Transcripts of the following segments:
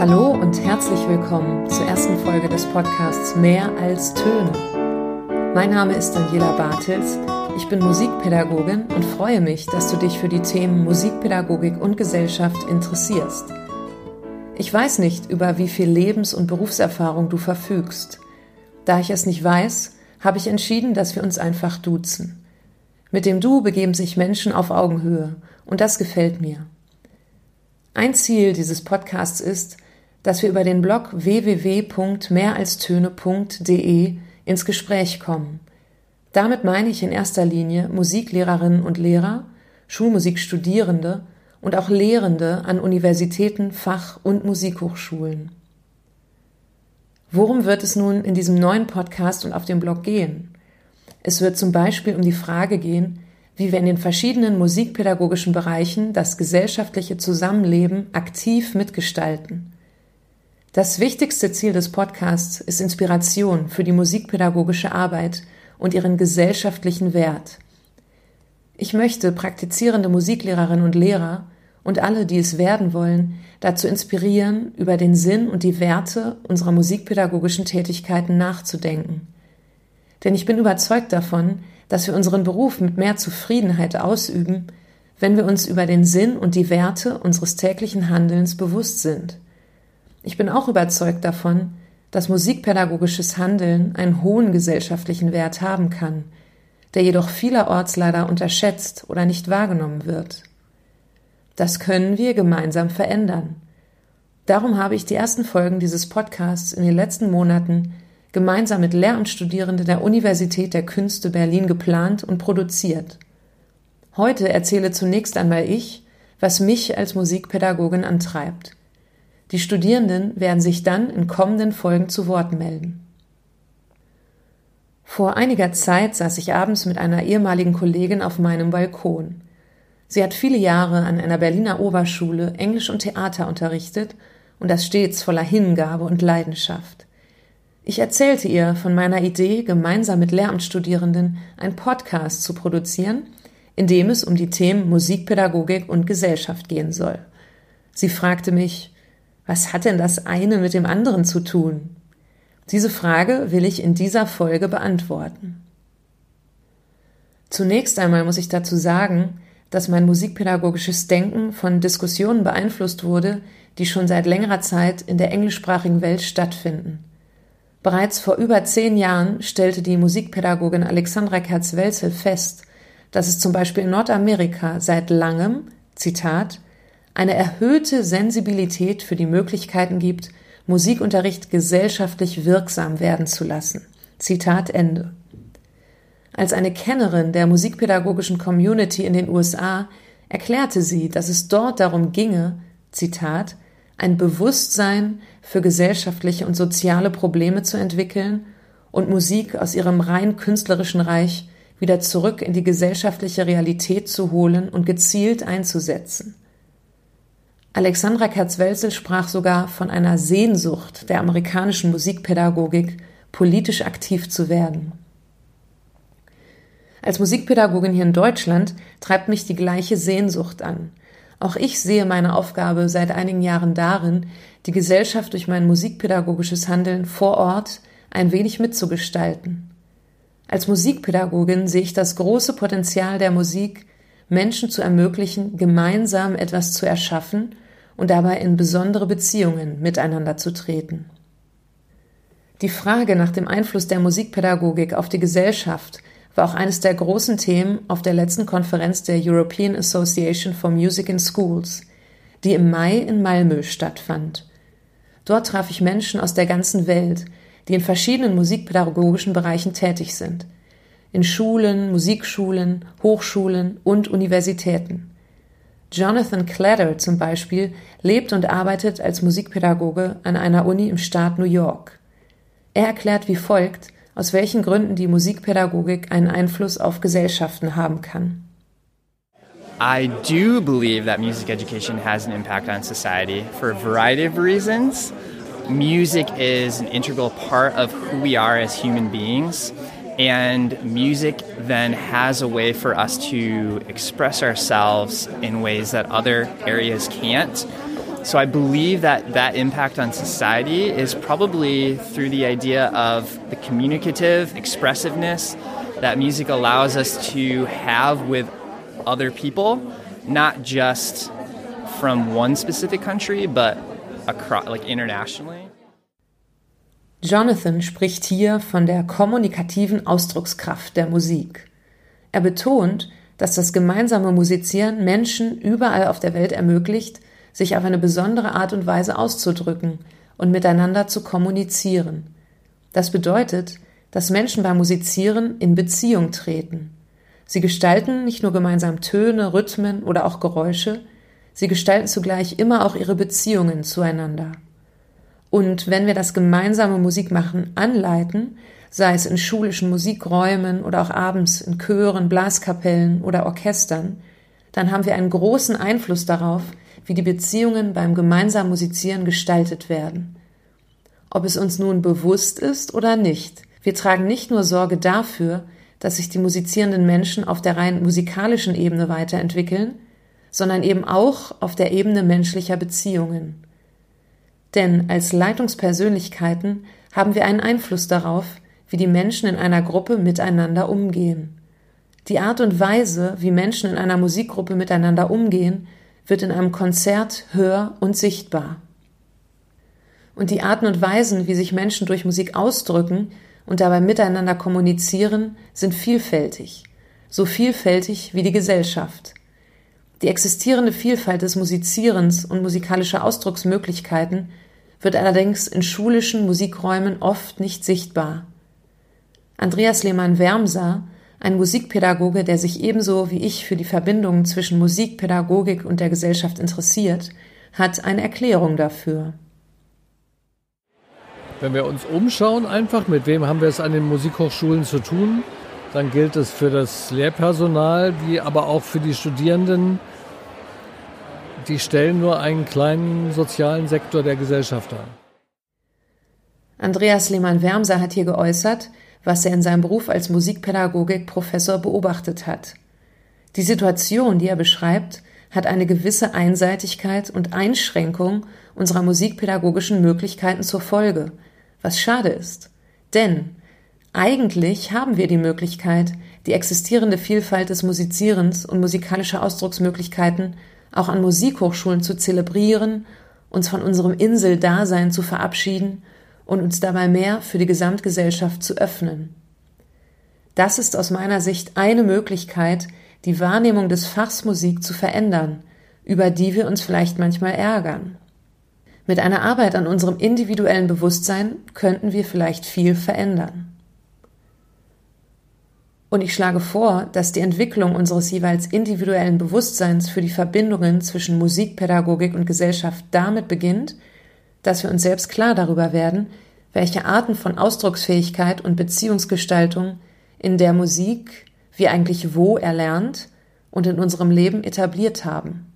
Hallo und herzlich willkommen zur ersten Folge des Podcasts Mehr als Töne. Mein Name ist Daniela Bartels, ich bin Musikpädagogin und freue mich, dass du dich für die Themen Musikpädagogik und Gesellschaft interessierst. Ich weiß nicht, über wie viel Lebens- und Berufserfahrung du verfügst. Da ich es nicht weiß, habe ich entschieden, dass wir uns einfach duzen. Mit dem Du begeben sich Menschen auf Augenhöhe und das gefällt mir. Ein Ziel dieses Podcasts ist, dass wir über den Blog www.mehralstöne.de ins Gespräch kommen. Damit meine ich in erster Linie Musiklehrerinnen und Lehrer, Schulmusikstudierende und auch Lehrende an Universitäten, Fach- und Musikhochschulen. Worum wird es nun in diesem neuen Podcast und auf dem Blog gehen? Es wird zum Beispiel um die Frage gehen, wie wir in den verschiedenen musikpädagogischen Bereichen das gesellschaftliche Zusammenleben aktiv mitgestalten. Das wichtigste Ziel des Podcasts ist Inspiration für die musikpädagogische Arbeit und ihren gesellschaftlichen Wert. Ich möchte praktizierende Musiklehrerinnen und Lehrer und alle, die es werden wollen, dazu inspirieren, über den Sinn und die Werte unserer musikpädagogischen Tätigkeiten nachzudenken. Denn ich bin überzeugt davon, dass wir unseren Beruf mit mehr Zufriedenheit ausüben, wenn wir uns über den Sinn und die Werte unseres täglichen Handelns bewusst sind. Ich bin auch überzeugt davon, dass musikpädagogisches Handeln einen hohen gesellschaftlichen Wert haben kann, der jedoch vielerorts leider unterschätzt oder nicht wahrgenommen wird. Das können wir gemeinsam verändern. Darum habe ich die ersten Folgen dieses Podcasts in den letzten Monaten gemeinsam mit Lehramtsstudierenden der Universität der Künste Berlin geplant und produziert. Heute erzähle zunächst einmal ich, was mich als Musikpädagogin antreibt. Die Studierenden werden sich dann in kommenden Folgen zu Wort melden. Vor einiger Zeit saß ich abends mit einer ehemaligen Kollegin auf meinem Balkon. Sie hat viele Jahre an einer Berliner Oberschule Englisch und Theater unterrichtet und das stets voller Hingabe und Leidenschaft. Ich erzählte ihr von meiner Idee, gemeinsam mit Lehramtsstudierenden einen Podcast zu produzieren, in dem es um die Themen Musikpädagogik und Gesellschaft gehen soll. Sie fragte mich, was hat denn das eine mit dem anderen zu tun? Diese Frage will ich in dieser Folge beantworten. Zunächst einmal muss ich dazu sagen, dass mein musikpädagogisches Denken von Diskussionen beeinflusst wurde, die schon seit längerer Zeit in der englischsprachigen Welt stattfinden. Bereits vor über zehn Jahren stellte die Musikpädagogin Alexandra Kerz-Welzel fest, dass es zum Beispiel in Nordamerika seit langem, Zitat, eine erhöhte Sensibilität für die Möglichkeiten gibt, Musikunterricht gesellschaftlich wirksam werden zu lassen. Zitat Ende. Als eine Kennerin der musikpädagogischen Community in den USA erklärte sie, dass es dort darum ginge, Zitat, ein Bewusstsein für gesellschaftliche und soziale Probleme zu entwickeln und Musik aus ihrem rein künstlerischen Reich wieder zurück in die gesellschaftliche Realität zu holen und gezielt einzusetzen. Alexandra Kerzwelzel sprach sogar von einer Sehnsucht der amerikanischen Musikpädagogik, politisch aktiv zu werden. Als Musikpädagogin hier in Deutschland treibt mich die gleiche Sehnsucht an. Auch ich sehe meine Aufgabe seit einigen Jahren darin, die Gesellschaft durch mein musikpädagogisches Handeln vor Ort ein wenig mitzugestalten. Als Musikpädagogin sehe ich das große Potenzial der Musik, Menschen zu ermöglichen, gemeinsam etwas zu erschaffen und dabei in besondere Beziehungen miteinander zu treten. Die Frage nach dem Einfluss der Musikpädagogik auf die Gesellschaft war auch eines der großen Themen auf der letzten Konferenz der European Association for Music in Schools, die im Mai in Malmö stattfand. Dort traf ich Menschen aus der ganzen Welt, die in verschiedenen musikpädagogischen Bereichen tätig sind. In Schulen, Musikschulen, Hochschulen und Universitäten. Jonathan Clatter zum Beispiel lebt und arbeitet als Musikpädagoge an einer Uni im Staat New York. Er erklärt wie folgt, aus welchen Gründen die Musikpädagogik einen Einfluss auf Gesellschaften haben kann. I do believe that music education has an impact on society for a variety of reasons. Music is an integral part of who we are as human beings, and music then has a way for us to express ourselves in ways that other areas can't. So I believe that that impact on society is probably through the idea of the communicative expressiveness that music allows us to have with other people, not just from one specific country, but across, like internationally. Jonathan spricht hier von der kommunikativen Ausdruckskraft der Musik. Er betont, dass das gemeinsame Musizieren Menschen überall auf der Welt ermöglicht, sich auf eine besondere Art und Weise auszudrücken und miteinander zu kommunizieren. Das bedeutet, dass Menschen beim Musizieren in Beziehung treten. Sie gestalten nicht nur gemeinsam Töne, Rhythmen oder auch Geräusche, sie gestalten zugleich immer auch ihre Beziehungen zueinander. Und wenn wir das gemeinsame Musikmachen anleiten, sei es in schulischen Musikräumen oder auch abends in Chören, Blaskapellen oder Orchestern, dann haben wir einen großen Einfluss darauf, wie die Beziehungen beim gemeinsamen Musizieren gestaltet werden. Ob es uns nun bewusst ist oder nicht, wir tragen nicht nur Sorge dafür, dass sich die musizierenden Menschen auf der rein musikalischen Ebene weiterentwickeln, sondern eben auch auf der Ebene menschlicher Beziehungen. Denn als Leitungspersönlichkeiten haben wir einen Einfluss darauf, wie die Menschen in einer Gruppe miteinander umgehen. Die Art und Weise, wie Menschen in einer Musikgruppe miteinander umgehen, wird in einem Konzert hör und sichtbar. Und die Arten und Weisen, wie sich Menschen durch Musik ausdrücken und dabei miteinander kommunizieren, sind vielfältig, so vielfältig wie die Gesellschaft. Die existierende Vielfalt des Musizierens und musikalischer Ausdrucksmöglichkeiten wird allerdings in schulischen Musikräumen oft nicht sichtbar. Andreas Lehmann-Wermser, ein Musikpädagoge, der sich ebenso wie ich für die Verbindungen zwischen Musikpädagogik und der Gesellschaft interessiert, hat eine Erklärung dafür. Wenn wir uns umschauen, einfach, mit wem haben wir es an den Musikhochschulen zu tun, dann gilt es für das Lehrpersonal, wie aber auch für die Studierenden, die stellen nur einen kleinen sozialen Sektor der Gesellschaft dar. Andreas Lehmann-Wermser hat hier geäußert, was er in seinem Beruf als Musikpädagogik-Professor beobachtet hat. Die Situation, die er beschreibt, hat eine gewisse Einseitigkeit und Einschränkung unserer musikpädagogischen Möglichkeiten zur Folge, was schade ist. Denn eigentlich haben wir die Möglichkeit, die existierende Vielfalt des Musizierens und musikalischer Ausdrucksmöglichkeiten auch an Musikhochschulen zu zelebrieren, uns von unserem Inseldasein zu verabschieden und uns dabei mehr für die Gesamtgesellschaft zu öffnen. Das ist aus meiner Sicht eine Möglichkeit, die Wahrnehmung des Fachs Musik zu verändern, über die wir uns vielleicht manchmal ärgern. Mit einer Arbeit an unserem individuellen Bewusstsein könnten wir vielleicht viel verändern. Und ich schlage vor, dass die Entwicklung unseres jeweils individuellen Bewusstseins für die Verbindungen zwischen Musikpädagogik und Gesellschaft damit beginnt, dass wir uns selbst klar darüber werden, welche Arten von Ausdrucksfähigkeit und Beziehungsgestaltung in der Musik wir eigentlich wo erlernt und in unserem Leben etabliert haben.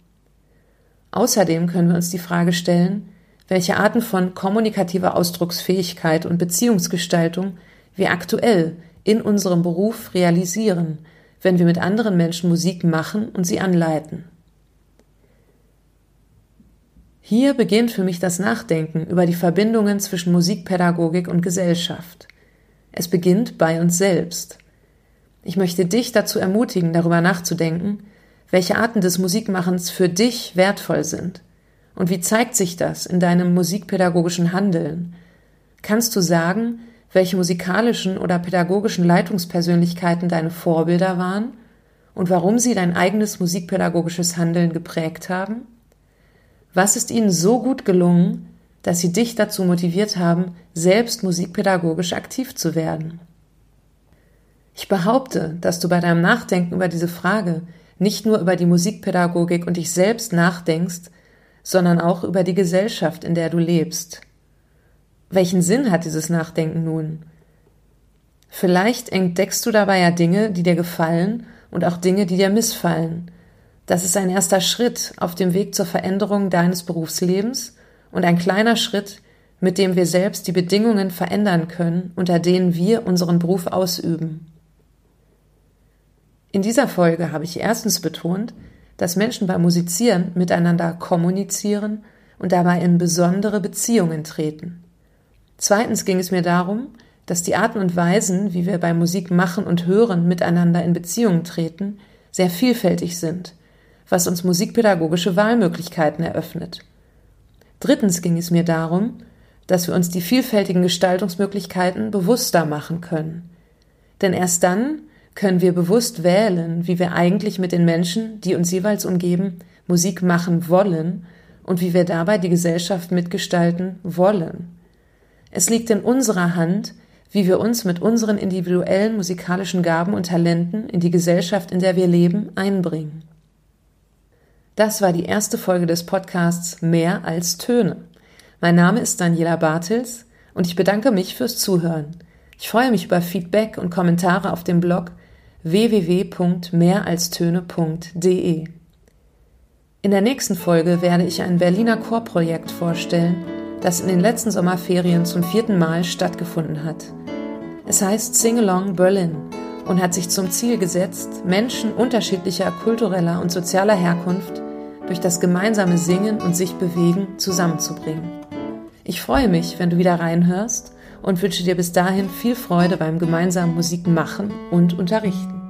Außerdem können wir uns die Frage stellen, welche Arten von kommunikativer Ausdrucksfähigkeit und Beziehungsgestaltung wir aktuell in unserem Beruf realisieren, wenn wir mit anderen Menschen Musik machen und sie anleiten. Hier beginnt für mich das Nachdenken über die Verbindungen zwischen Musikpädagogik und Gesellschaft. Es beginnt bei uns selbst. Ich möchte dich dazu ermutigen, darüber nachzudenken, welche Arten des Musikmachens für dich wertvoll sind und wie zeigt sich das in deinem musikpädagogischen Handeln? Kannst du sagen, welche musikalischen oder pädagogischen Leitungspersönlichkeiten deine Vorbilder waren und warum sie dein eigenes musikpädagogisches Handeln geprägt haben? Was ist ihnen so gut gelungen, dass sie dich dazu motiviert haben, selbst musikpädagogisch aktiv zu werden? Ich behaupte, dass du bei deinem Nachdenken über diese Frage nicht nur über die Musikpädagogik und dich selbst nachdenkst, sondern auch über die Gesellschaft, in der du lebst. Welchen Sinn hat dieses Nachdenken nun? Vielleicht entdeckst du dabei ja Dinge, die dir gefallen und auch Dinge, die dir missfallen. Das ist ein erster Schritt auf dem Weg zur Veränderung deines Berufslebens und ein kleiner Schritt, mit dem wir selbst die Bedingungen verändern können, unter denen wir unseren Beruf ausüben. In dieser Folge habe ich erstens betont, dass Menschen beim Musizieren miteinander kommunizieren und dabei in besondere Beziehungen treten. Zweitens ging es mir darum, dass die Arten und Weisen, wie wir bei Musik machen und hören, miteinander in Beziehungen treten, sehr vielfältig sind, was uns musikpädagogische Wahlmöglichkeiten eröffnet. Drittens ging es mir darum, dass wir uns die vielfältigen Gestaltungsmöglichkeiten bewusster machen können. Denn erst dann können wir bewusst wählen, wie wir eigentlich mit den Menschen, die uns jeweils umgeben, Musik machen wollen und wie wir dabei die Gesellschaft mitgestalten wollen. Es liegt in unserer Hand, wie wir uns mit unseren individuellen musikalischen Gaben und Talenten in die Gesellschaft, in der wir leben, einbringen. Das war die erste Folge des Podcasts Mehr als Töne. Mein Name ist Daniela Bartels und ich bedanke mich fürs Zuhören. Ich freue mich über Feedback und Kommentare auf dem Blog www.mehralstöne.de. In der nächsten Folge werde ich ein Berliner Chorprojekt vorstellen, das in den letzten Sommerferien zum vierten Mal stattgefunden hat. Es heißt Sing Along Berlin und hat sich zum Ziel gesetzt, Menschen unterschiedlicher kultureller und sozialer Herkunft durch das gemeinsame Singen und sich bewegen zusammenzubringen. Ich freue mich, wenn du wieder reinhörst und wünsche dir bis dahin viel Freude beim gemeinsamen Musik machen und unterrichten.